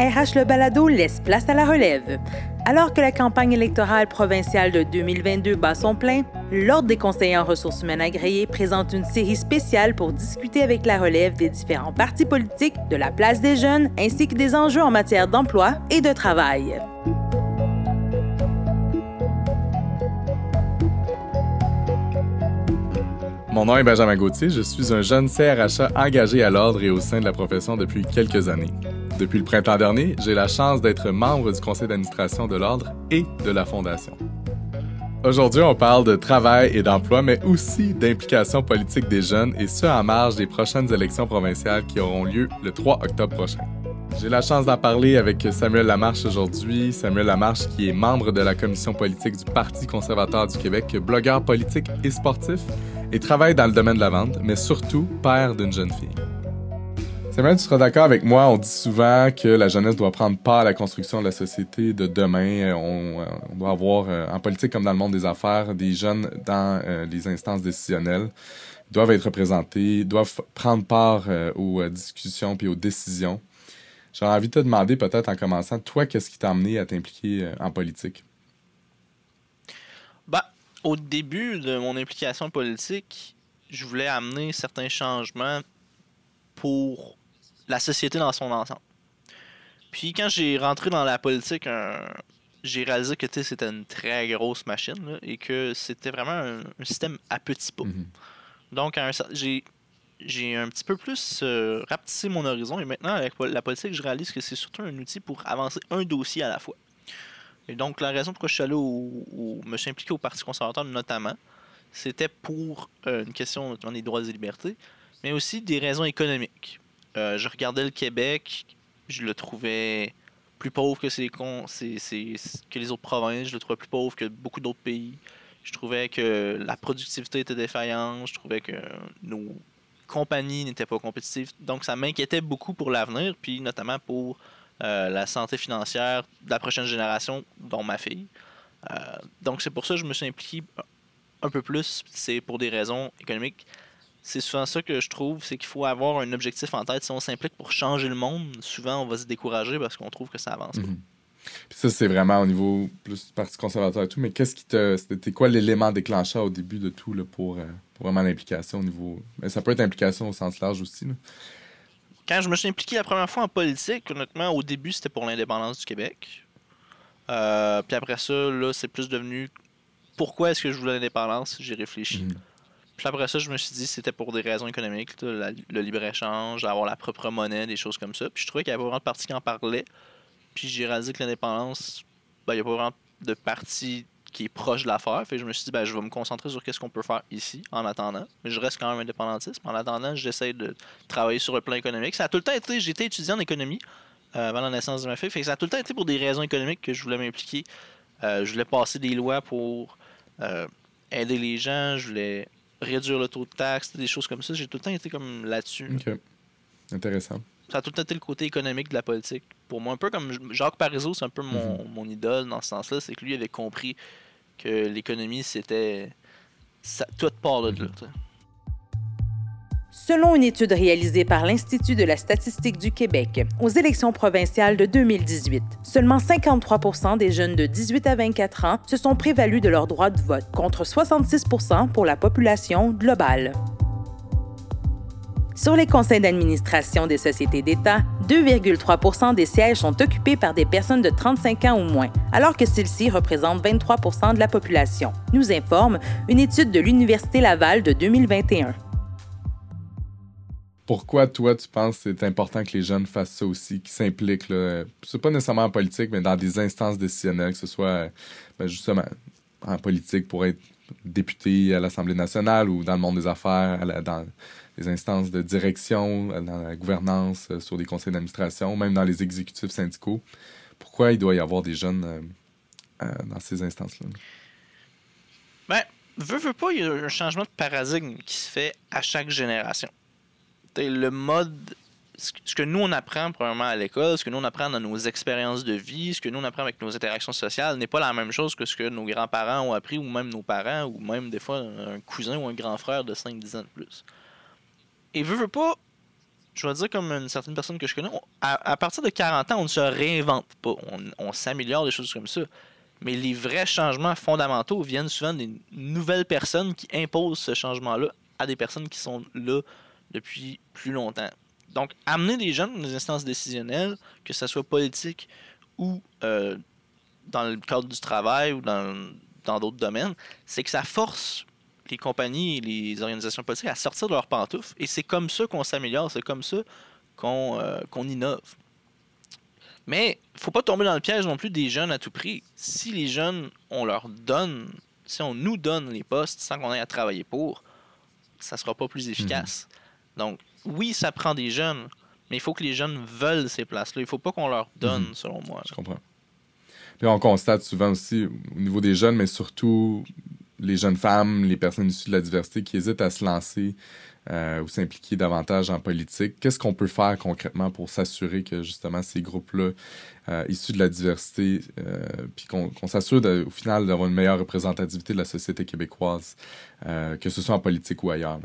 RH Le Balado laisse place à la relève. Alors que la campagne électorale provinciale de 2022 bat son plein, l'Ordre des conseillers en ressources humaines agréées présente une série spéciale pour discuter avec la relève des différents partis politiques, de la place des jeunes, ainsi que des enjeux en matière d'emploi et de travail. Mon nom est Benjamin Gauthier, je suis un jeune CRHA engagé à l'ordre et au sein de la profession depuis quelques années. Depuis le printemps dernier, j'ai la chance d'être membre du conseil d'administration de l'Ordre et de la Fondation. Aujourd'hui, on parle de travail et d'emploi, mais aussi d'implication politique des jeunes, et ce en marge des prochaines élections provinciales qui auront lieu le 3 octobre prochain. J'ai la chance d'en parler avec Samuel Lamarche aujourd'hui. Samuel Lamarche, qui est membre de la commission politique du Parti conservateur du Québec, blogueur politique et sportif, et travaille dans le domaine de la vente, mais surtout père d'une jeune fille. Samuel, tu seras d'accord avec moi, on dit souvent que la jeunesse doit prendre part à la construction de la société de demain. On, euh, doit avoir, euh, en politique comme dans le monde des affaires, des jeunes dans euh, les instances décisionnelles doivent être représentés, doivent prendre part aux discussions puis aux décisions. J'aurais envie de te demander peut-être en commençant, toi, qu'est-ce qui t'a amené à t'impliquer en politique? Bah, au début de mon implication politique, je voulais amener certains changements pour la société dans son ensemble. Puis quand j'ai rentré dans la politique, j'ai réalisé que c'était une très grosse machine et que c'était vraiment un, système à petits pas. Mhm. Donc j'ai j'ai un petit peu plus euh, rapetissé mon horizon et maintenant avec la politique, je réalise que c'est surtout un outil pour avancer un dossier à la fois. Et donc la raison pourquoi je suis allé au, me suis impliqué au Parti conservateur notamment, c'était pour euh, une question des droits et libertés, mais aussi des raisons économiques. Euh, je regardais le Québec, je le trouvais plus pauvre que, les autres provinces, je le trouvais plus pauvre que beaucoup d'autres pays. Je trouvais que la productivité était défaillante, je trouvais que nos compagnies n'étaient pas compétitives. Donc ça m'inquiétait beaucoup pour l'avenir, puis notamment pour euh, la santé financière de la prochaine génération, dont ma fille. Euh, donc c'est pour ça que je me suis impliqué un peu plus, c'est pour des raisons économiques c'est souvent ça que je trouve, c'est qu'il faut avoir un objectif en tête. Si on s'implique pour changer le monde, souvent on va se décourager parce qu'on trouve que ça avance pas. Mhm. Puis ça, c'est vraiment au niveau plus du Parti conservateur et tout, mais qu'est-ce qui te. C'était quoi l'élément déclencheur au début de tout là, pour, euh, vraiment l'implication au niveau. Mais ça peut être implication au sens large aussi. Quand je me suis impliqué la première fois en politique, honnêtement, au début, c'était pour l'indépendance du Québec. Euh, puis après ça, là, c'est plus devenu pourquoi est-ce que je voulais l'indépendance? J'ai réfléchi. Mhm. Puis après ça, je me suis dit que c'était pour des raisons économiques, le libre-échange, avoir la propre monnaie, des choses comme ça. Puis je trouvais qu'il y avait pas vraiment de parti qui en parlait. Puis j'ai réalisé que l'indépendance, ben, il n'y a pas vraiment de parti qui est proche de l'affaire. Fait je me suis dit, ben, je vais me concentrer sur ce qu'on peut faire ici en attendant. Mais je reste quand même indépendantiste. En attendant, j'essaie de travailler sur le plan économique. Ça a tout le temps été, j'étais étudiant en économie euh, avant la naissance de ma fille. Fait que ça a tout le temps été pour des raisons économiques que je voulais m'impliquer. Euh, je voulais passer des lois pour euh, aider les gens. Je voulais réduire le taux de taxe, des choses comme ça. J'ai tout le temps été comme là-dessus. OK. Intéressant. Ça a tout le temps été le côté économique de la politique. Pour moi, un peu comme Jacques Parizeau, c'est un peu mon, mhm. mon idole dans ce sens-là. C'est que lui avait compris que l'économie, c'était. Tout part de là. Selon une étude réalisée par l'Institut de la statistique du Québec aux élections provinciales de 2018, seulement 53 des jeunes de 18 à 24 ans se sont prévalus de leur droit de vote, contre 66 pour la population globale. Sur les conseils d'administration des sociétés d'État, 2,3% des sièges sont occupés par des personnes de 35 ans ou moins, alors que celles-ci représentent 23% de la population, nous informe une étude de l'Université Laval de 2021 pourquoi toi tu penses que c'est important que les jeunes fassent ça aussi, qu'ils s'impliquent C'est pas nécessairement en politique, mais dans des instances décisionnelles, que ce soit ben, justement en politique pour être député à l'Assemblée nationale ou dans le monde des affaires, dans les instances de direction, dans la gouvernance, sur des conseils d'administration, même dans les exécutifs syndicaux. Pourquoi il doit y avoir des jeunes dans ces instances-là? Ben, veux, veux pas, il y a un changement de paradigme qui se fait à chaque génération. Le mode ce que nous on apprend probablement à l'école, ce que nous on apprend dans nos expériences de vie, ce que nous on apprend avec nos interactions sociales n'est pas la même chose que ce que nos grands-parents ont appris ou même nos parents ou même des fois un cousin ou un grand frère de 5-10 ans de plus. Et veux, veux pas, je vais dire comme une certaine personne que je connais, à, partir de 40 ans, on ne se réinvente pas. On, s'améliore des choses comme ça. Mais les vrais changements fondamentaux viennent souvent des nouvelles personnes qui imposent ce changement-là à des personnes qui sont là depuis plus longtemps. Donc, amener des jeunes dans des instances décisionnelles, que ce soit politique ou euh, dans le cadre du travail ou dans d'autres domaines, c'est que ça force les compagnies et les organisations politiques à sortir de leurs pantoufles. Et c'est comme ça qu'on s'améliore, c'est comme ça qu'on euh, innove. Mais il faut pas tomber dans le piège non plus des jeunes à tout prix. Si les jeunes, on leur donne, si on nous donne les postes sans qu'on ait à travailler pour, ça sera pas plus efficace. Mhm. Donc, oui, ça prend des jeunes, mais il faut que les jeunes veulent ces places-là. Il faut pas qu'on leur donne, mhm. selon moi. Je comprends. Puis on constate souvent aussi au niveau des jeunes, mais surtout les jeunes femmes, les personnes issues de la diversité qui hésitent à se lancer euh, ou s'impliquer davantage en politique. Qu'est-ce qu'on peut faire concrètement pour s'assurer que justement ces groupes-là, euh, issus de la diversité, euh, puis qu'on s'assure au final d'avoir une meilleure représentativité de la société québécoise, que ce soit en politique ou ailleurs?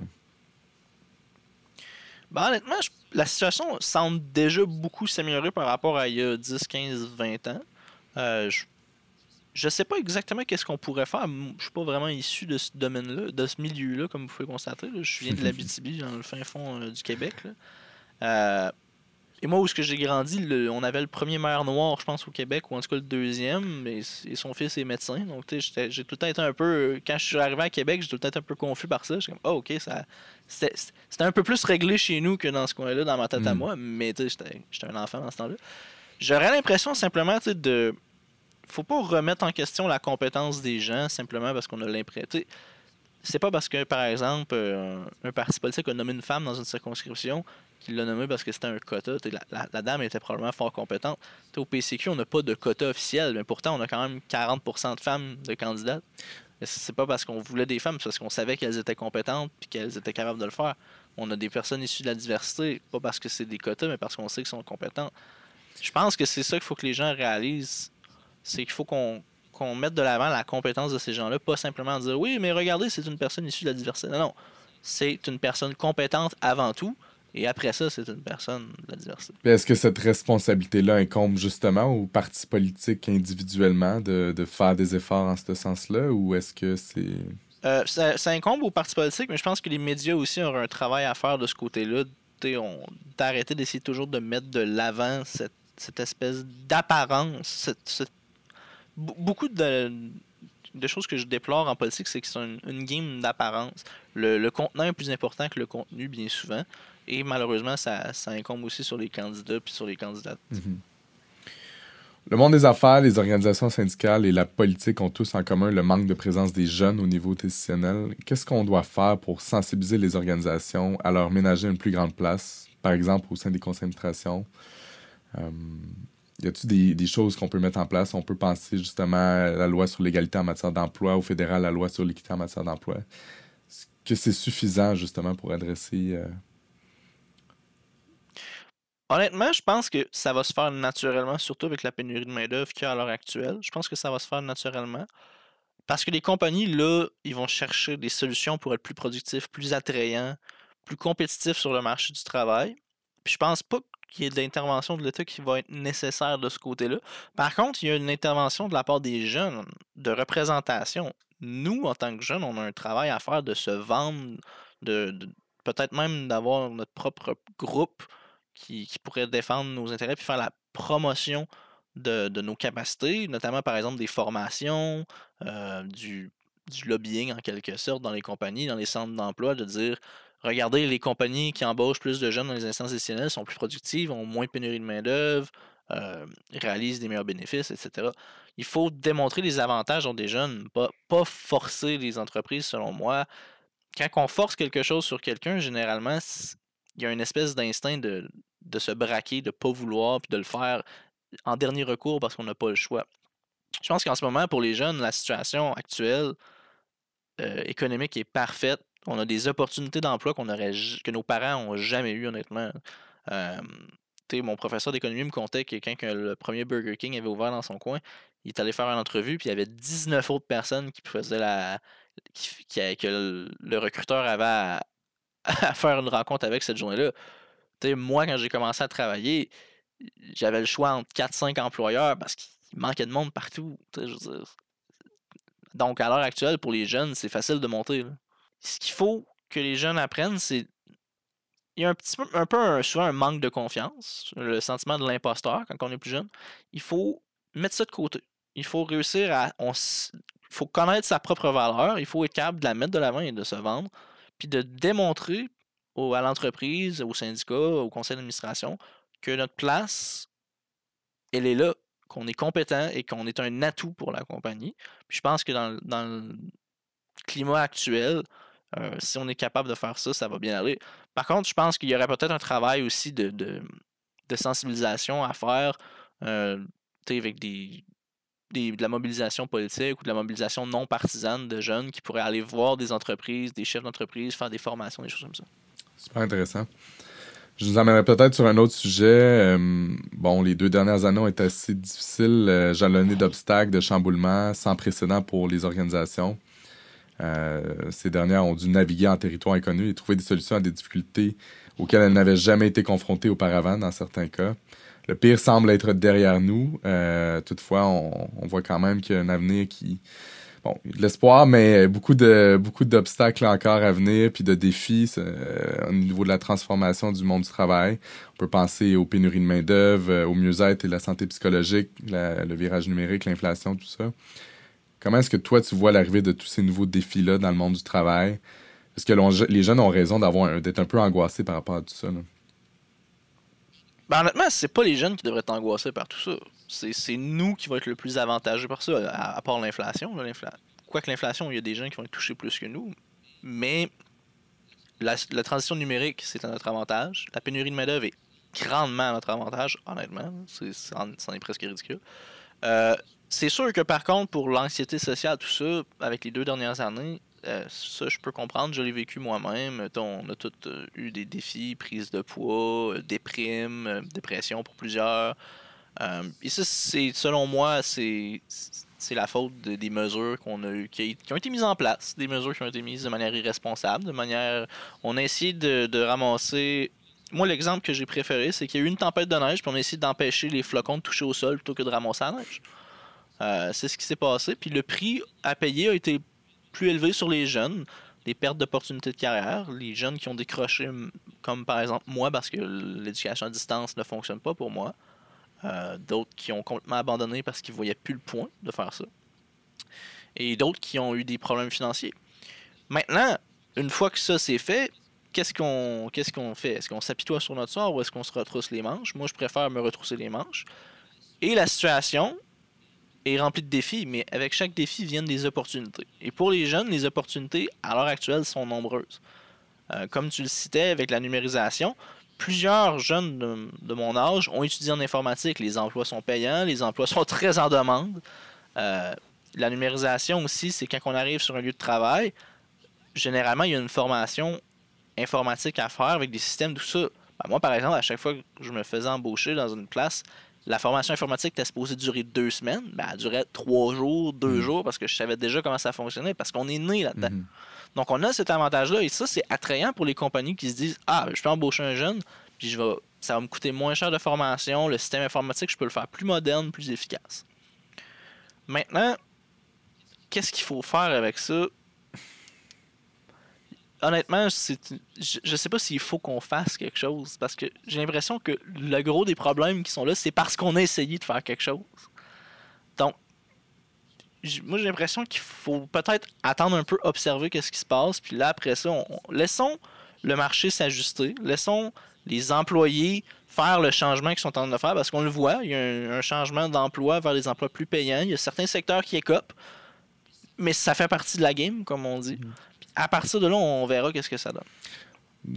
Ben, honnêtement, la situation semble déjà beaucoup s'améliorer par rapport à il y a 10, 15, 20 ans. Euh, je, ne sais pas exactement qu'est-ce qu'on pourrait faire. Je suis pas vraiment issu de ce domaine-là, de ce milieu-là, comme vous pouvez constater. Je viens de l'Abitibi, dans le fin fond euh, du Québec. Euh, et moi, où est-ce que j'ai grandi, on avait le premier maire noir, je pense, au Québec, ou en tout cas le deuxième, et, son fils est médecin. Donc, j'ai tout le temps été un peu. Quand je suis arrivé à Québec, j'étais tout le temps un peu confus par ça. J'étais comme, oh, ok, ça. C'était un peu plus réglé chez nous que dans ce coin-là, dans ma tête à mm. moi, mais j'étais un enfant dans ce temps-là. J'aurais l'impression simplement de. Faut pas remettre en question la compétence des gens simplement parce qu'on a l'impression c'est pas parce que, par exemple, euh, un parti politique a nommé une femme dans une circonscription qu'il l'a nommé parce que c'était un quota. La, dame était probablement fort compétente. au PCQ, on n'a pas de quota officiel, mais pourtant, on a quand même 40% de femmes de candidates. C'est pas parce qu'on voulait des femmes, c'est parce qu'on savait qu'elles étaient compétentes et qu'elles étaient capables de le faire. On a des personnes issues de la diversité, pas parce que c'est des quotas, mais parce qu'on sait qu'elles sont compétentes. Je pense que c'est ça qu'il faut que les gens réalisent. C'est qu'il faut qu'on qu'on mette de l'avant la compétence de ces gens-là, pas simplement dire oui, mais regardez, c'est une personne issue de la diversité. Non, non. C'est une personne compétente avant tout. Et après ça, c'est une personne de la diversité. Est-ce que cette responsabilité-là incombe justement aux partis politiques individuellement de, faire des efforts en ce sens-là ou est-ce que c'est. Euh, ça, incombe aux partis politiques, mais je pense que les médias aussi ont un travail à faire de ce côté-là. D'arrêter d'essayer toujours de mettre de l'avant cette, espèce d'apparence, cette beaucoup de, choses que je déplore en politique, c'est que c'est une, game d'apparence. Le, le, contenant est plus important que le contenu, bien souvent. Et malheureusement, ça, incombe aussi sur les candidats puis sur les candidates. Mhm. Le monde des affaires, les organisations syndicales et la politique ont tous en commun le manque de présence des jeunes au niveau décisionnel. Qu'est-ce qu'on doit faire pour sensibiliser les organisations à leur ménager une plus grande place, par exemple au sein des d'administration? Euh, y a-t-il des, choses qu'on peut mettre en place? On peut penser justement à la loi sur l'égalité en matière d'emploi, au fédéral, la loi sur l'équité en matière d'emploi. Est-ce que c'est suffisant justement pour adresser. Euh, Honnêtement, je pense que ça va se faire naturellement, surtout avec la pénurie de main-d'œuvre qu'il y a à l'heure actuelle. Je pense que ça va se faire naturellement. Parce que les compagnies, là, ils vont chercher des solutions pour être plus productifs, plus attrayants, plus compétitifs sur le marché du travail. Puis je pense pas qu'il y ait de l'intervention de l'État qui va être nécessaire de ce côté-là. Par contre, il y a une intervention de la part des jeunes, de représentation. Nous, en tant que jeunes, on a un travail à faire de se vendre, de, peut-être même d'avoir notre propre groupe qui, pourrait défendre nos intérêts puis faire la promotion de, nos capacités, notamment par exemple des formations, euh, du, du lobbying en quelque sorte dans les compagnies, dans les centres d'emploi, de dire regardez, les compagnies qui embauchent plus de jeunes dans les instances décisionnelles sont plus productives, ont moins de pénurie de main-d'œuvre, euh, réalisent des meilleurs bénéfices, etc. Il faut démontrer les avantages des jeunes, pas, forcer les entreprises, selon moi. Quand on force quelque chose sur quelqu'un, généralement, il y a une espèce d'instinct de, de se braquer, de ne pas vouloir, puis de le faire en dernier recours parce qu'on n'a pas le choix. Je pense qu'en ce moment, pour les jeunes, la situation actuelle euh, économique est parfaite. On a des opportunités d'emploi que nos parents n'ont jamais eu, honnêtement. Mon professeur d'économie me contait que quand le premier Burger King avait ouvert dans son coin, il est allé faire une entrevue, puis il y avait 19 autres personnes qui faisaient la. Qui, que le, recruteur avait à, faire une rencontre avec cette journée-là. moi, quand j'ai commencé à travailler, j'avais le choix entre 4-5 employeurs parce qu'il manquait de monde partout. Donc, à l'heure actuelle, pour les jeunes, c'est facile de monter. Ce qu'il faut que les jeunes apprennent, c'est. Il y a un petit peu, un peu souvent un manque de confiance, le sentiment de l'imposteur quand on est plus jeune. Il faut mettre ça de côté. Il faut réussir à. Il faut connaître sa propre valeur. Il faut être capable de la mettre de l'avant et de se vendre. Puis de démontrer à l'entreprise, au syndicat, au conseil d'administration, que notre place, elle est là, qu'on est compétent et qu'on est un atout pour la compagnie. Puis je pense que dans, le climat actuel, euh, si on est capable de faire ça, ça va bien aller. Par contre, je pense qu'il y aurait peut-être un travail aussi de, sensibilisation à faire euh, avec des, de la mobilisation politique ou de la mobilisation non partisane de jeunes qui pourraient aller voir des entreprises, des chefs d'entreprise, faire des formations, des choses comme ça. Super intéressant. Je nous amènerai peut-être sur un autre sujet. Euh, bon, les deux dernières années ont été assez difficiles, euh, jalonnées d'obstacles, de chamboulements sans précédent pour les organisations. Euh, ces dernières ont dû naviguer en territoire inconnu et trouver des solutions à des difficultés auxquelles elles n'avaient jamais été confrontées auparavant dans certains cas. Le pire semble être derrière nous. Euh, toutefois, on, on, voit quand même qu'il y a un avenir qui, bon, de l'espoir, mais beaucoup de beaucoup d'obstacles encore à venir, puis de défis euh, au niveau de la transformation du monde du travail. On peut penser aux pénuries de main d'œuvre, euh, au mieux-être et la santé psychologique, le virage numérique, l'inflation, tout ça. Comment est-ce que toi tu vois l'arrivée de tous ces nouveaux défis-là dans le monde du travail? Est-ce que les jeunes ont raison d'être un peu angoissés par rapport à tout ça là? Ben, honnêtement, c'est pas les jeunes qui devraient être angoissés par tout ça. C'est nous qui vont être le plus avantageux par ça, à, part l'inflation. Quoique l'inflation, il y a des gens qui vont être touchés plus que nous. Mais la, transition numérique, c'est à notre avantage. La pénurie de main-d'œuvre est grandement à notre avantage, honnêtement. C'en est presque ridicule. Euh, c'est sûr que par contre, pour l'anxiété sociale, tout ça, avec les deux dernières années, euh, ça, je peux comprendre. Je l'ai vécu moi-même. On a tous euh, eu des défis, prise de poids, euh, déprime, dépression pour plusieurs. et ça, c'est selon moi, c'est c'est la faute des mesures qu'on a eu, qui, ont été mises en place, des mesures qui ont été mises de manière irresponsable, de manière. On a essayé de, de ramasser. Moi, l'exemple que j'ai préféré, c'est qu'il y a eu une tempête de neige, puis on a essayé d'empêcher les flocons de toucher au sol plutôt que de ramasser la neige. C'est ce qui s'est passé. Puis le prix à payer a été plus élevé sur les jeunes, des pertes d'opportunités de carrière, les jeunes qui ont décroché, comme par exemple moi, parce que l'éducation à distance ne fonctionne pas pour moi, euh, d'autres qui ont complètement abandonné parce qu'ils ne voyaient plus le point de faire ça, et d'autres qui ont eu des problèmes financiers. Maintenant, une fois que ça c'est fait, qu'est-ce qu'on qu'est-ce qu'on fait? Est-ce qu'on s'apitoie sur notre sort ou est-ce qu'on se retrousse les manches? Moi, je préfère me retrousser les manches. Et la situation, est rempli de défis, mais avec chaque défi viennent des opportunités. Et pour les jeunes, les opportunités à l'heure actuelle sont nombreuses. Euh, comme tu le citais avec la numérisation, plusieurs jeunes de, mon âge ont étudié en informatique. Les emplois sont payants, les emplois sont très en demande. Euh, la numérisation aussi, c'est quand on arrive sur un lieu de travail, généralement, il y a une formation informatique à faire avec des systèmes, tout ça. Ben, moi, par exemple, à chaque fois que je me faisais embaucher dans une place, la formation informatique était supposée durer deux semaines, ben, elle durait trois jours, deux mm. jours, parce que je savais déjà comment ça fonctionnait, parce qu'on est né là-dedans. Mm-hmm. Donc, on a cet avantage-là, et ça, c'est attrayant pour les compagnies qui se disent Ah, je peux embaucher un jeune, puis je vais, ça va me coûter moins cher de formation, le système informatique, je peux le faire plus moderne, plus efficace. Maintenant, qu'est-ce qu'il faut faire avec ça? Honnêtement, je, ne sais pas s'il faut qu'on fasse quelque chose parce que j'ai l'impression que le gros des problèmes qui sont là, c'est parce qu'on a essayé de faire quelque chose. Donc, moi j'ai l'impression qu'il faut peut-être attendre un peu, observer qu'est-ce qui se passe, puis là après ça, laissons le marché s'ajuster, laissons les employés faire le changement qu'ils sont en train de faire parce qu'on le voit, il y a un, changement d'emploi vers des emplois plus payants. Il y a certains secteurs qui écopent, mais ça fait partie de la game, comme on dit. Mm. À partir de là, on verra qu'est-ce que ça donne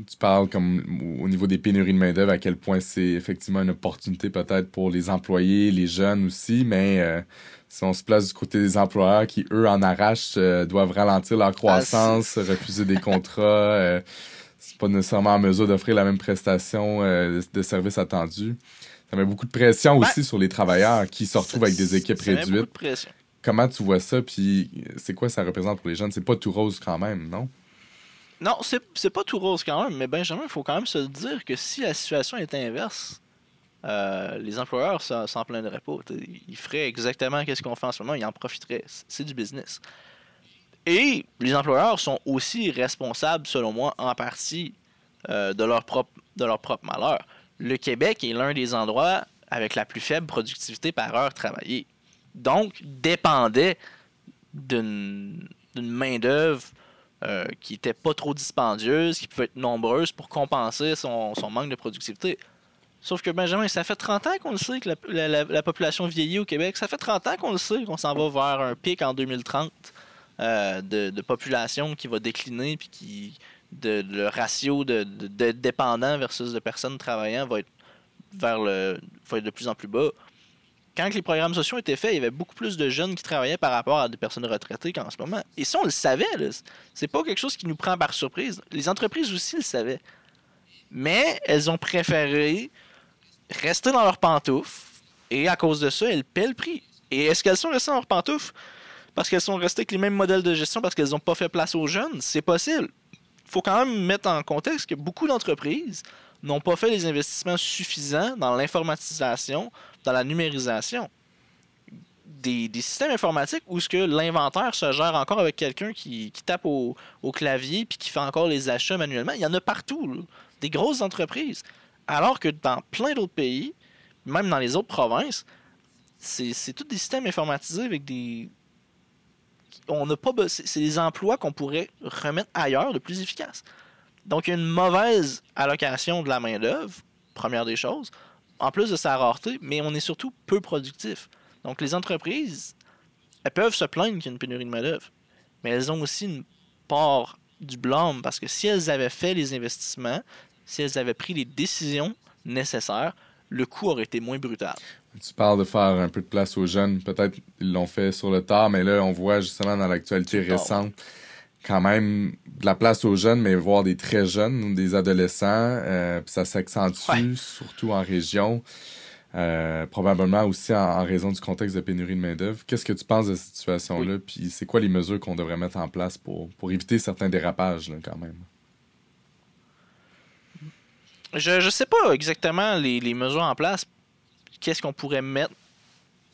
tu parles comme au niveau des pénuries de main-d'œuvre, à quel point c'est effectivement une opportunité peut-être pour les employés, les jeunes aussi, mais euh, si on se place du côté des employeurs qui, eux, en arrachent, euh, doivent ralentir leur ah, croissance, refuser des contrats, euh, c'est pas nécessairement en mesure d'offrir la même prestation de, services attendus. Ça met beaucoup de pression ben, aussi sur les travailleurs qui se retrouvent avec des équipes réduites. Comment tu vois ça, puis c'est quoi ça représente pour les jeunes? C'est pas tout rose quand même, non? Non, c'est pas tout rose quand même, mais Benjamin, il faut quand même se dire que si la situation est inverse, euh, les employeurs s'en plaindraient pas. Ils feraient exactement ce qu'on fait en ce moment, ils en profiteraient. C'est du business. Et les employeurs sont aussi responsables, selon moi, en partie euh, de, leur propre, de leur propre malheur. Le Québec est l'un des endroits avec la plus faible productivité par heure travaillée. Donc, dépendait d'une main-d'œuvre euh, qui n'était pas trop dispendieuse, qui pouvait être nombreuse pour compenser son, manque de productivité. Sauf que Benjamin, ça fait 30 ans qu'on le sait que la, population vieillit au Québec. Ça fait 30 ans qu'on le sait qu'on s'en va vers un pic en 2030 euh, de, population qui va décliner, puis qui de, le ratio de, dépendants versus de personnes travaillant va être vers le va être de plus en plus bas quand les programmes sociaux étaient faits, il y avait beaucoup plus de jeunes qui travaillaient par rapport à des personnes retraitées qu'en ce moment. Et ça, on le savait. C'est pas quelque chose qui nous prend par surprise. Les entreprises aussi le savaient. Mais elles ont préféré rester dans leurs pantoufles. Et à cause de ça, elles paient le prix. Et est-ce qu'elles sont restées dans leurs pantoufles parce qu'elles sont restées avec les mêmes modèles de gestion parce qu'elles n'ont pas fait place aux jeunes? C'est possible. Il faut quand même mettre en contexte que beaucoup d'entreprises n'ont pas fait les investissements suffisants dans l'informatisation, dans la numérisation. Des, systèmes informatiques où ce que l'inventaire se gère encore avec quelqu'un qui, tape au, clavier puis qui fait encore les achats manuellement. Il y en a partout, des grosses entreprises. Alors que dans plein d'autres pays, même dans les autres provinces, c'est tous des systèmes informatisés avec des. On n'a pas. C'est des emplois qu'on pourrait remettre ailleurs de plus efficaces. Donc, il y a une mauvaise allocation de la main-d'œuvre, première des choses, en plus de sa rareté, mais on est surtout peu productif. Donc, les entreprises, elles peuvent se plaindre qu'il y a une pénurie de main-d'œuvre, mais elles ont aussi une part du blâme parce que si elles avaient fait les investissements, si elles avaient pris les décisions nécessaires, le coût aurait été moins brutal. Tu parles de faire un peu de place aux jeunes. Peut-être ils l'ont fait sur le tard, mais là, on voit justement dans l'actualité récente quand même de la place aux jeunes, mais voir des très jeunes, des adolescents, euh, ça s'accentue, surtout en région. Euh, probablement aussi en, raison du contexte de pénurie de main-d'œuvre. Qu'est-ce que tu penses de cette situation-là? Puis c'est quoi les mesures qu'on devrait mettre en place pour, pour éviter certains dérapages, quand même? Je ne sais pas exactement les, les mesures en place. Qu'est-ce qu'on pourrait mettre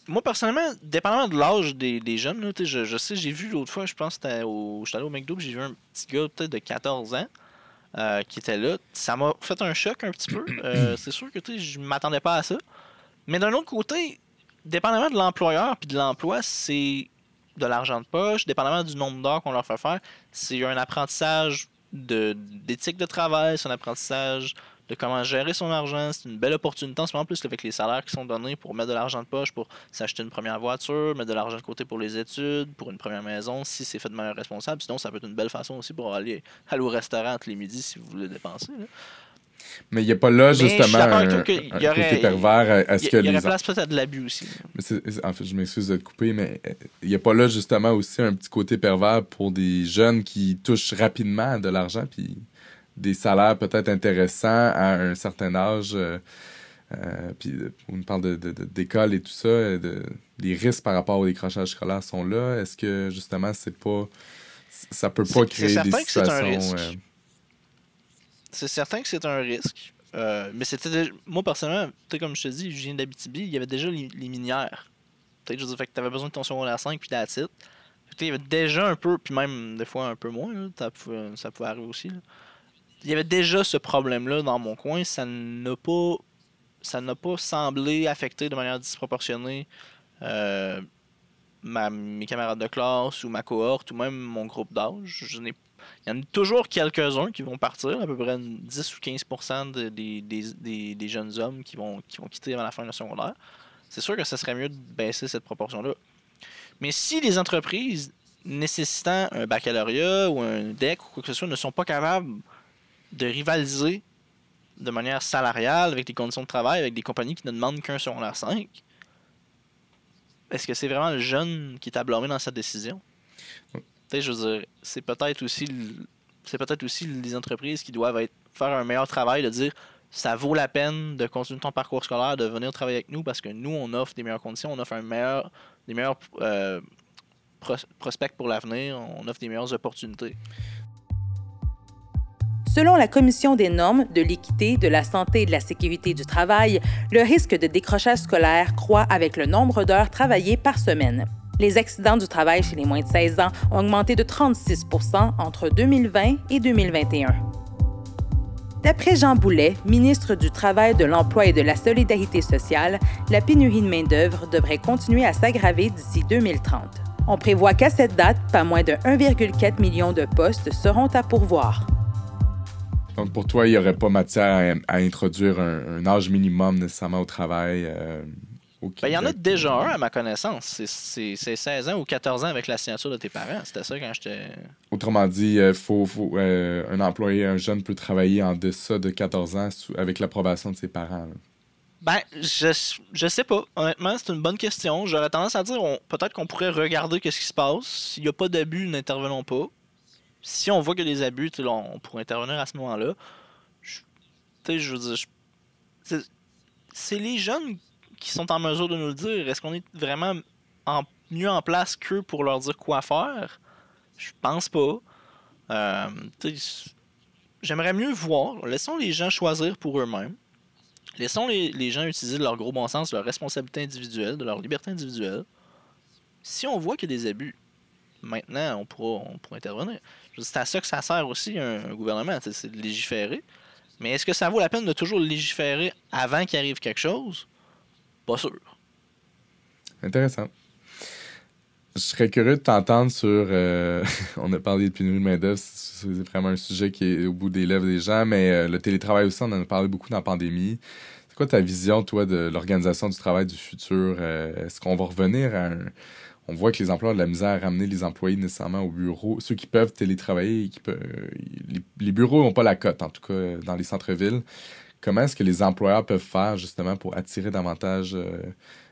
moi, personnellement, dépendamment de l'âge des, jeunes, je, sais, j'ai vu l'autre fois, je pense j'étais allé au McDo, j'ai vu un petit gars peut-être de 14 ans euh, qui était là. Ça m'a fait un choc un petit peu. Euh, c'est sûr que je m'attendais pas à ça. Mais d'un autre côté, dépendamment de l'employeur puis de l'emploi, c'est de l'argent de poche. Dépendamment du nombre d'heures qu'on leur fait faire, c'est un apprentissage d'éthique de travail, c'est un apprentissage de comment gérer son argent. C'est une belle opportunité en ce moment, plus avec les salaires qui sont donnés pour mettre de l'argent de poche, pour s'acheter une première voiture, mettre de l'argent de côté pour les études, pour une première maison, si c'est fait de manière responsable. Sinon, ça peut être une belle façon aussi pour aller, aller au restaurant tous les midis si vous voulez dépenser. Mais il n'y a pas là, justement, un, côté pervers à ce que les... Il y a place peut-être de l'abus aussi. en fait, je m'excuse de te couper, mais euh, il n'y a pas là, justement, aussi un petit côté pervers pour des jeunes qui touchent rapidement de l'argent, puis des salaires peut-être intéressants à un certain âge. Euh, euh, puis on parle d'école de, et tout ça, de, les risques par rapport au décrochage scolaire sont là. Est-ce que justement c'est pas ça peut pas créer des situations euh, C'est certain que c'est un risque. mais c'était moi personnellement, comme je te dis, je viens d'Abitibi, il y avait déjà les, minières. Peut-être je fait que tu avais besoin de ton secondaire 5 puis la titre. Il y avait déjà un peu, puis même des fois un peu moins, ça, pouvait, ça pouvait arriver aussi il y avait déjà ce problème-là dans mon coin. Ça n'a pas, ça n'a pas semblé affecter de manière disproportionnée euh, ma, mes camarades de classe ou ma cohorte ou même mon groupe d'âge. Il y en a toujours quelques-uns qui vont partir, à peu près 10 ou 15% des, jeunes hommes qui vont, qui vont quitter avant la fin de la secondaire. C'est sûr que ce serait mieux de baisser cette proportion-là. Mais si les entreprises nécessitant un baccalauréat ou un DEC ou quoi que ce soit ne sont pas capables de rivaliser de manière salariale avec les conditions de travail avec des compagnies qui ne demandent qu'un secondaire 5, est-ce que c'est vraiment le jeune qui est à blâmer dans cette décision? je veux dire, c'est peut-être aussi c'est peut-être aussi les entreprises qui doivent être, faire un meilleur travail de dire ça vaut la peine de continuer ton parcours scolaire, de venir travailler avec nous parce que nous, on offre des meilleures conditions, on offre un meilleur, des meilleurs euh, prospects pour l'avenir, on offre des meilleures opportunités. Selon la Commission des normes de l'équité, de la santé et de la sécurité du travail, le risque de décrochage scolaire croît avec le nombre d'heures travaillées par semaine. Les accidents du travail chez les moins de 16 ans ont augmenté de 36 entre 2020 et 2021. D'après Jean Boulet, ministre du Travail, de l'Emploi et de la Solidarité sociale, la pénurie de main-d'œuvre devrait continuer à s'aggraver d'ici 2030. On prévoit qu'à cette date, pas moins de 1,4 million de postes seront à pourvoir. Donc, pour toi, il n'y aurait pas matière à, introduire un, âge minimum nécessairement au travail? Euh, ben, il y en a déjà un, à ma connaissance. C'est 16 ans ou 14 ans avec la signature de tes parents. C'était ça quand j'étais. Autrement dit, euh, faut, euh, un employé, un jeune peut travailler en deçà de 14 ans avec l'approbation de ses parents. Ben, je, je sais pas. Honnêtement, c'est une bonne question. J'aurais tendance à dire peut-être qu'on pourrait regarder ce qui se passe. S'il n'y a pas d'abus, n'intervenons pas si on voit qu'il y des abus, on, pourrait intervenir à ce moment-là. C'est les jeunes qui sont en mesure de nous le dire. Est-ce qu'on est vraiment en, mieux en place qu'eux pour leur dire quoi faire? Je pense pas. Euh, j'aimerais mieux voir. Laissons les gens choisir pour eux-mêmes. Laissons les, gens utiliser leur gros bon sens, leur responsabilité individuelle, de leur liberté individuelle. Si on voit qu'il y a des abus, maintenant, on pourra, on pourra intervenir. C'est à ça que ça sert aussi un, gouvernement, c'est de légiférer. Mais est-ce que ça vaut la peine de toujours légiférer avant qu'il arrive quelque chose? Pas sûr. Intéressant. Je serais curieux de t'entendre sur. Euh, on a parlé de pénurie de main-d'œuvre, c'est vraiment un sujet qui est au bout des lèvres des gens, mais euh, le télétravail aussi, on en a parlé beaucoup dans la pandémie. C'est quoi ta vision, toi, de l'organisation du travail du futur? Euh, est-ce qu'on va revenir à un, on voit que les emplois ont de la misère à ramener les employés nécessairement au bureau. Ceux qui peuvent télétravailler, qui peuvent, les, bureaux n'ont pas la cote, en tout cas dans les centres-villes. Comment est-ce que les employeurs peuvent faire justement pour attirer davantage euh,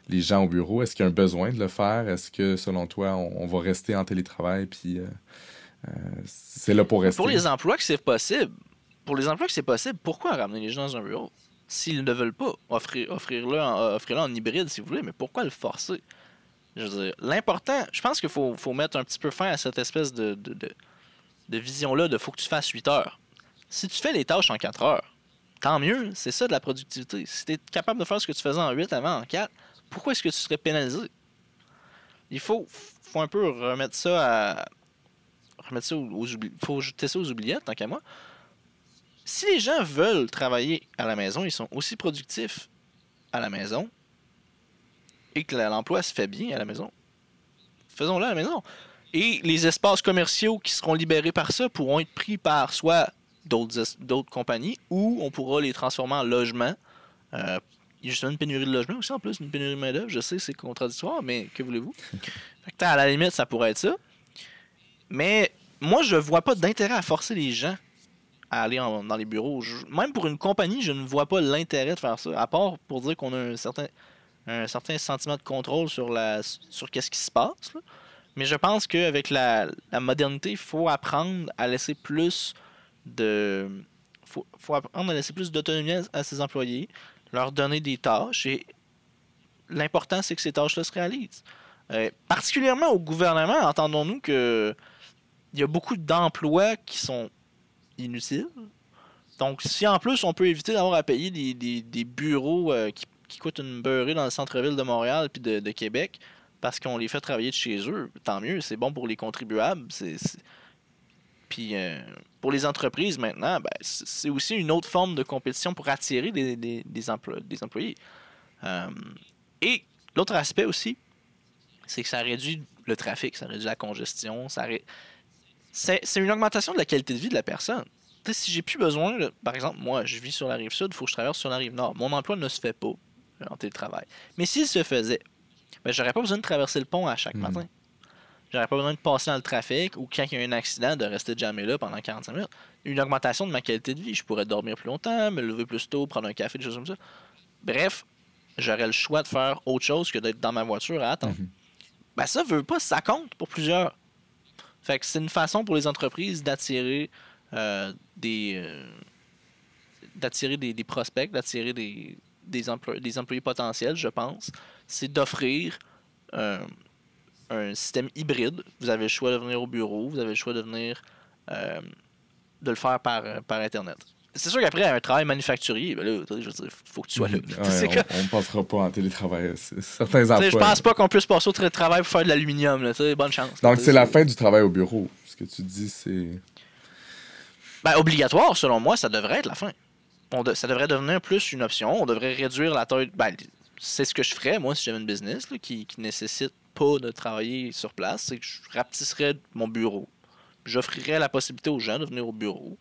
les gens au bureau? Est-ce qu'il y a un besoin de le faire? Est-ce que selon toi, on, va rester en télétravail puis euh, euh, c'est là pour rester? Pour les emplois que c'est possible, pour les emplois que c'est possible, pourquoi ramener les gens dans un bureau? S'ils ne veulent pas, offrir-le offrir en, offrir en hybride si vous voulez, mais pourquoi le forcer? Je veux dire, l'important, je pense qu'il faut, mettre un petit peu fin à cette espèce de, de, de, vision-là de faut que tu fasses 8 heures. Si tu fais les tâches en 4 heures, tant mieux, c'est ça de la productivité. Si tu es capable de faire ce que tu faisais en 8 avant en 4, pourquoi est-ce que tu serais pénalisé? Il faut, un peu remettre ça à. Remettre ça aux, faut ça aux oubliettes, tant qu'à moi. Si les gens veulent travailler à la maison, ils sont aussi productifs à la maison et que l'emploi se fait bien à la maison, faisons-le à la maison. Et les espaces commerciaux qui seront libérés par ça pourront être pris par soit d'autres compagnies ou on pourra les transformer en logements. Euh, il y a justement une pénurie de logements aussi en plus, une pénurie de main-d'œuvre. Je sais, c'est contradictoire, mais que voulez-vous? à la limite, ça pourrait être ça. Mais moi, je vois pas d'intérêt à forcer les gens à aller dans les bureaux. même pour une compagnie, je ne vois pas l'intérêt de faire ça, à part pour dire qu'on a un certain un certain sentiment de contrôle sur la sur qu'est-ce qui se passe. Mais je pense qu'avec la, la modernité, il faut apprendre à laisser plus de. Faut, faut apprendre à laisser plus d'autonomie à, ses employés, leur donner des tâches et l'important c'est que ces tâches-là se réalisent. Euh, particulièrement au gouvernement, entendons-nous que il y a beaucoup d'emplois qui sont inutiles. Donc, si en plus on peut éviter d'avoir à payer des, des, des bureaux euh, qui qui coûtent une beurrée dans le centre-ville de Montréal puis de, Québec parce qu'on les fait travailler de chez eux. Tant mieux, c'est bon pour les contribuables. Puis euh, pour les entreprises maintenant, ben, c'est aussi une autre forme de compétition pour attirer des, des, employés. Euh, et l'autre aspect aussi, c'est que ça réduit le trafic, ça réduit la congestion, ça c'est une augmentation de la qualité de vie de la personne. Tu sais, si j'ai plus besoin, par exemple, moi, je vis sur la rive sud, il faut que je traverse sur la rive nord. Mon emploi ne se fait pas en télétravail. Mais s'il se faisait, ben, j'aurais pas besoin de traverser le pont à chaque Mhm. matin. J'aurais pas besoin de passer dans le trafic ou quand il y a un accident, de rester jamais là pendant 45 minutes. Une augmentation de ma qualité de vie. Je pourrais dormir plus longtemps, me lever plus tôt, prendre un café, des choses comme ça. Bref, j'aurais le choix de faire autre chose que d'être dans ma voiture à attendre. Mhm. Ben ça veut pas, ça compte pour plusieurs. Fait que c'est une façon pour les entreprises d'attirer euh, des euh, d'attirer des, des prospects, d'attirer des, des, emplo- des employés potentiels, je pense. C'est d'offrir euh, un système hybride. Vous avez le choix de venir au bureau, vous avez le choix de venir euh, de le faire par, euh, par Internet. C'est sûr qu'après, un travail manufacturier, ben là, je veux dire, faut que tu sois là. Ouais, on, on passera pas en télétravail. Certains emplois. je pense pas qu'on puisse passer au tra- travail pour faire de l'aluminium. Bonne chance. Donc, c'est la fin du travail au bureau. Ce que tu dis, c'est. Ben, obligatoire, selon moi, ça devrait être la fin. Ça devrait devenir plus une option. On devrait réduire la taille. Ben, c'est ce que je ferais, moi, si j'avais une business qui, qui nécessite pas de travailler sur place. C'est que je rapetisserais mon bureau. J'offrirais la possibilité aux gens de venir au bureau.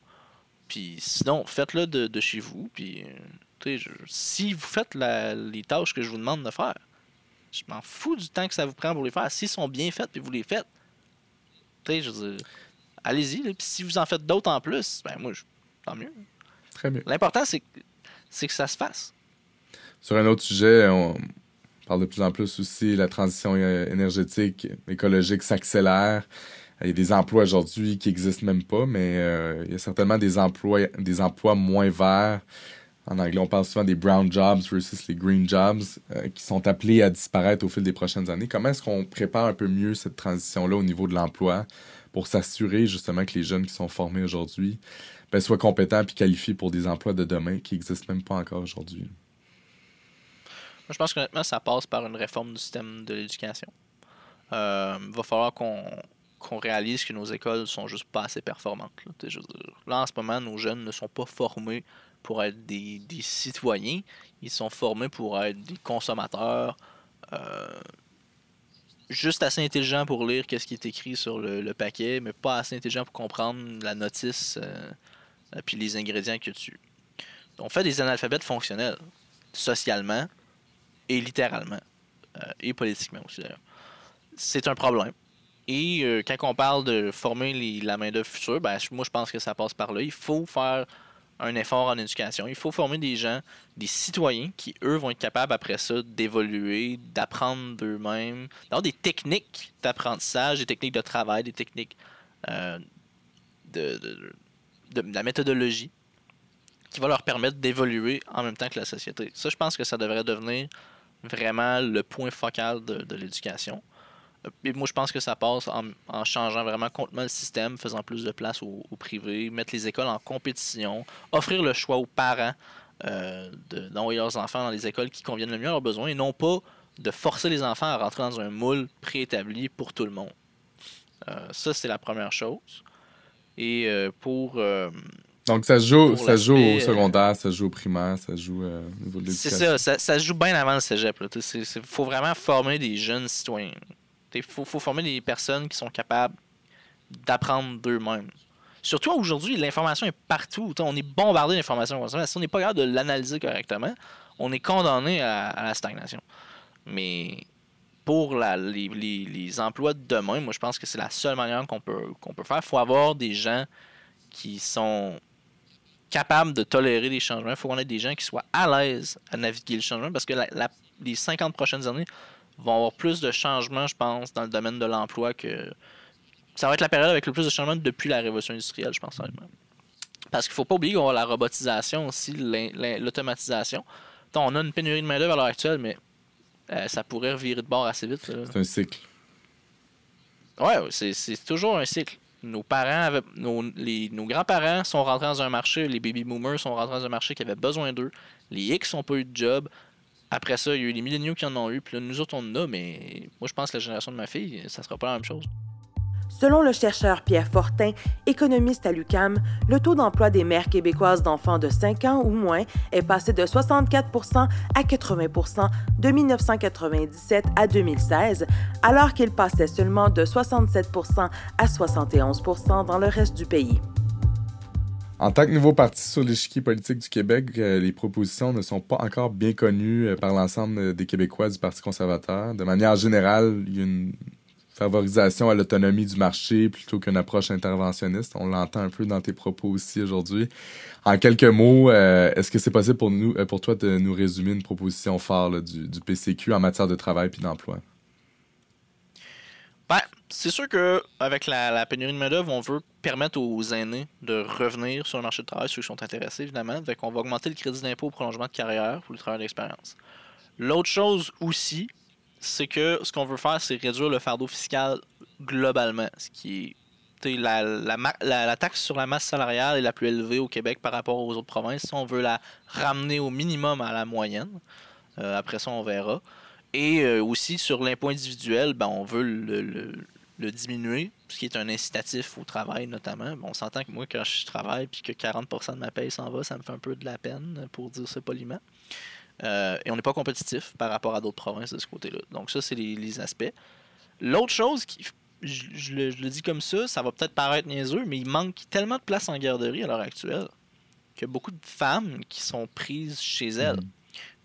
Puis sinon, faites-le de, chez vous. Puis, euh, je- si vous faites les tâches que je vous demande de faire, je m'en fous du temps que ça vous prend pour les faire. S'ils sont bien faits, puis vous les faites, tu sais, je veux dire, allez-y. Puis si vous en faites d'autres en plus, ben moi, tant mieux. Très bien. L'important, c'est que, ça se fasse. Sur un autre sujet, on parle de plus en plus aussi, la transition énergétique, écologique s'accélère. Il y a des emplois aujourd'hui qui n'existent même pas, mais euh, il y a certainement des emplois, des emplois moins verts. En anglais, on parle souvent des brown jobs versus les green jobs euh, qui sont appelés à disparaître au fil des prochaines années. Comment est-ce qu'on prépare un peu mieux cette transition-là au niveau de l'emploi pour s'assurer justement que les jeunes qui sont formés aujourd'hui ben, soient compétents et qualifiés pour des emplois de demain qui n'existent même pas encore aujourd'hui? Moi, je pense qu'honnêtement, ça passe par une réforme du système de l'éducation. Euh, Il va falloir qu'on réalise que nos écoles sont juste pas assez performantes. Là, en ce moment, nos jeunes ne sont pas formés pour être des, des citoyens. Ils sont formés pour être des consommateurs euh, juste assez intelligents pour lire qu'est-ce qui est écrit sur le, paquet, mais pas assez intelligents pour comprendre la notice et puis les ingrédients qu'il y a dessus. On fait des analphabètes fonctionnels, socialement et littéralement, euh, et politiquement aussi d'ailleurs. C'est un problème. Et euh, quand on parle de former les- la main-d'œuvre future, ben, moi je pense que ça passe par là. Il faut faire un effort en éducation. Il faut former des gens, des citoyens qui, eux, vont être capables après ça d'évoluer, d'apprendre d'eux-mêmes, d'avoir des techniques d'apprentissage, des techniques de travail, des techniques euh, de- de- la méthodologie qui va leur permettre d'évoluer en même temps que la société. Ça, je pense que ça devrait devenir vraiment le point focal de, l'éducation. Euh, Et moi, je pense que ça passe en, en changeant vraiment complètement le système, faisant plus de place au, au privé, mettre les écoles en compétition, offrir le choix aux parents euh, de- d'envoyer leurs enfants dans les écoles qui conviennent le mieux à leurs besoins et non pas de forcer les enfants à rentrer dans un moule préétabli pour tout le monde. Euh, ça, c'est la première chose. Et euh, pour. euh, Donc, ça se joue, ça joue au euh, secondaire, ça se joue au primaire, ça se joue au niveau de C'est l'éducation. ça, ça, ça se joue bien avant le cégep. Il faut vraiment former des jeunes citoyens. Il faut, faut former des personnes qui sont capables d'apprendre d'eux-mêmes. Surtout aujourd'hui, l'information est partout. On est bombardé d'informations. Si on n'est pas capable de l'analyser correctement, on est condamné à, à la stagnation. Mais pour la- les, emplois de demain, moi je pense que c'est la seule manière qu'on peut, peut faire. Il faut avoir des gens qui sont capables de tolérer les changements. Il faut qu'on ait des gens qui soient à l'aise à naviguer le changement parce que la- les 50 prochaines années vont avoir plus de changements, je pense, dans le domaine de l'emploi que. Ça va être la période avec le plus de changements depuis la révolution industrielle, je pense. Parce qu'il faut pas oublier qu'on avoir la robotisation aussi, l'automatisation. On a une pénurie de main-d'œuvre à l'heure actuelle, mais euh, ça pourrait revirer de bord assez vite. C'est un cycle. Ouais, c'est, c'est toujours un cycle. Nos parents, avaient, nos, les, nos grands-parents sont rentrés dans un marché, les baby boomers sont rentrés dans un marché qui avait besoin d'eux. Les X n'ont pas eu de job. Après ça, il y a eu les milléniaux qui en ont eu, puis là, nous autres, on en a, mais moi, je pense que la génération de ma fille, ça sera pas la même chose. Selon le chercheur Pierre Fortin, économiste à l'UCAM, le taux d'emploi des mères québécoises d'enfants de 5 ans ou moins est passé de 64% à 80% de 1997 à 2016, alors qu'il passait seulement de 67% à 71% dans le reste du pays. En tant que nouveau parti sur l'échiquier politique du Québec, euh, les propositions ne sont pas encore bien connues euh, par l'ensemble des Québécois du Parti conservateur. De manière générale, il y a une favorisation à l'autonomie du marché plutôt qu'une approche interventionniste. On l'entend un peu dans tes propos aussi aujourd'hui. En quelques mots, euh, est-ce que c'est possible pour nous, pour toi, de nous résumer une proposition phare du, du, PCQ en matière de travail puis d'emploi? Ben, c'est sûr que avec la, pénurie de main-d'œuvre, on veut permettre aux aînés de revenir sur le marché du travail, ceux qui sont intéressés, évidemment. Fait qu'on va augmenter le crédit d'impôt au prolongement de carrière pour le travail d'expérience. L'autre chose aussi, c'est que ce qu'on veut faire, c'est réduire le fardeau fiscal globalement, ce qui est la, la, taxe sur la masse salariale est la plus élevée au Québec par rapport aux autres provinces. on veut la ramener au minimum à la moyenne. Euh, après ça, on verra. Et euh, aussi sur l'impôt individuel, ben, on veut le, le, diminuer, ce qui est un incitatif au travail notamment. on s'entend que moi, quand je travaille puis que 40% de ma paye s'en va, ça me fait un peu de la peine, pour dire ça poliment. Euh, et on n'est pas compétitif par rapport à d'autres provinces de ce côté-là. Donc ça, c'est les, aspects. L'autre chose, qui, je, le, dis comme ça, ça va peut-être paraître niaiseux, mais il manque tellement de place en garderie à l'heure actuelle qu'il y a beaucoup de femmes qui sont prises chez elles. Mm.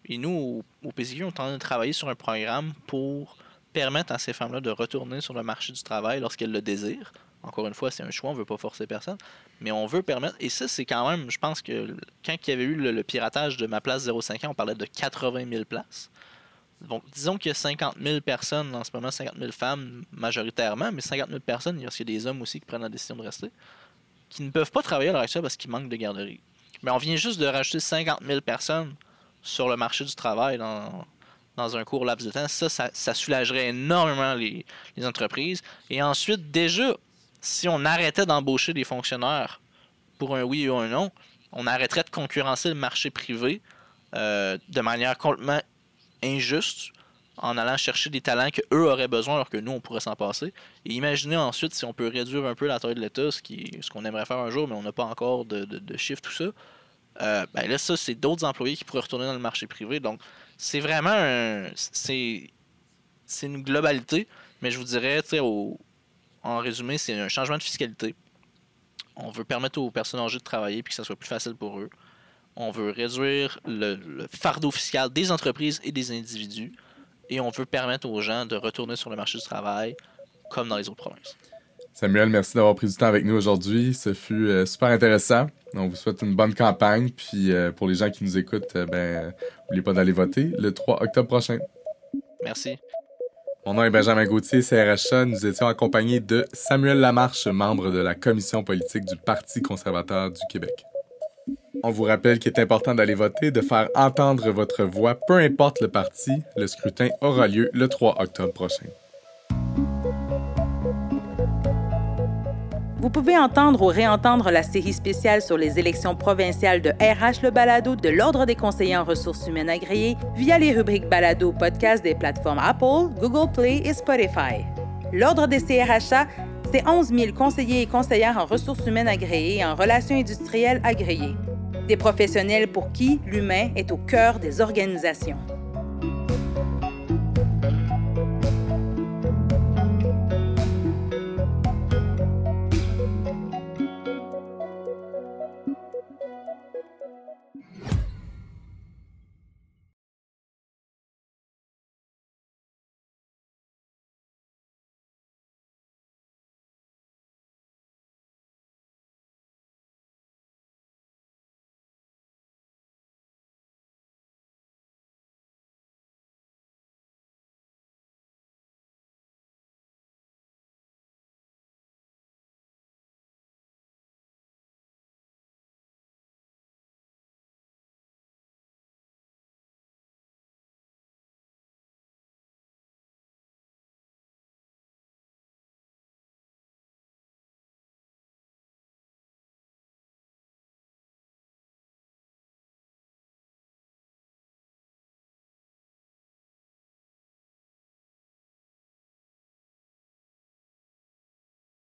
Et nous, au, PCQ, on est en train de travailler sur un programme pour permettre à ces femmes-là de retourner sur le marché du travail lorsqu'elles le désirent. Encore une fois, c'est un choix, on ne veut pas forcer personne, mais on veut permettre. Et ça, c'est quand même, je pense que quand il y avait eu le, piratage de ma place 05 ans, on parlait de 80 000 places. Donc, disons qu'il y a 50 000 personnes en ce moment, 50 000 femmes majoritairement, mais 50 000 personnes, il y a des hommes aussi qui prennent la décision de rester, qui ne peuvent pas travailler à l'heure actuelle parce qu'ils manquent de garderie. Mais on vient juste de rajouter 50 000 personnes sur le marché du travail dans, dans un court laps de temps. Ça, ça, soulagerait énormément les, entreprises. Et ensuite, déjà, si on arrêtait d'embaucher des fonctionnaires pour un oui ou un non, on arrêterait de concurrencer le marché privé euh, de manière complètement injuste en allant chercher des talents qu'eux auraient besoin alors que nous, on pourrait s'en passer. Et imaginez ensuite si on peut réduire un peu la taille de l'État, ce qu'on ce aimerait faire un jour, mais on n'a pas encore de, chiffres, tout ça. Euh, ben là, ça, c'est d'autres employés qui pourraient retourner dans le marché privé. Donc, c'est vraiment un, c'est une globalité, mais je vous dirais, tu sais, au, en résumé, c'est un changement de fiscalité. On veut permettre aux personnes âgées de travailler et que ça soit plus facile pour eux. On veut réduire le, fardeau fiscal des entreprises et des individus. Et on veut permettre aux gens de retourner sur le marché du travail comme dans les autres provinces. Samuel, merci d'avoir pris du temps avec nous aujourd'hui. Ce fut euh, super intéressant. On vous souhaite une bonne campagne. Puis euh, pour les gens qui nous écoutent, euh, ben, n'oubliez pas d'aller voter le 3 octobre prochain. Merci. Mon nom est Benjamin Gauthier, CRHA. Nous étions accompagnés de Samuel Lamarche, membre de la commission politique du Parti conservateur du Québec. On vous rappelle qu'il est important d'aller voter, de faire entendre votre voix, peu importe le parti. Le scrutin aura lieu le 3 octobre prochain. Vous pouvez entendre ou réentendre la série spéciale sur les élections provinciales de RH Le Balado de l'Ordre des conseillers en ressources humaines agréées via les rubriques Balado podcast des plateformes Apple, Google Play et Spotify. L'Ordre des CRHA, c'est 11 000 conseillers et conseillères en ressources humaines agréées et en relations industrielles agréées. Des professionnels pour qui l'humain est au cœur des organisations.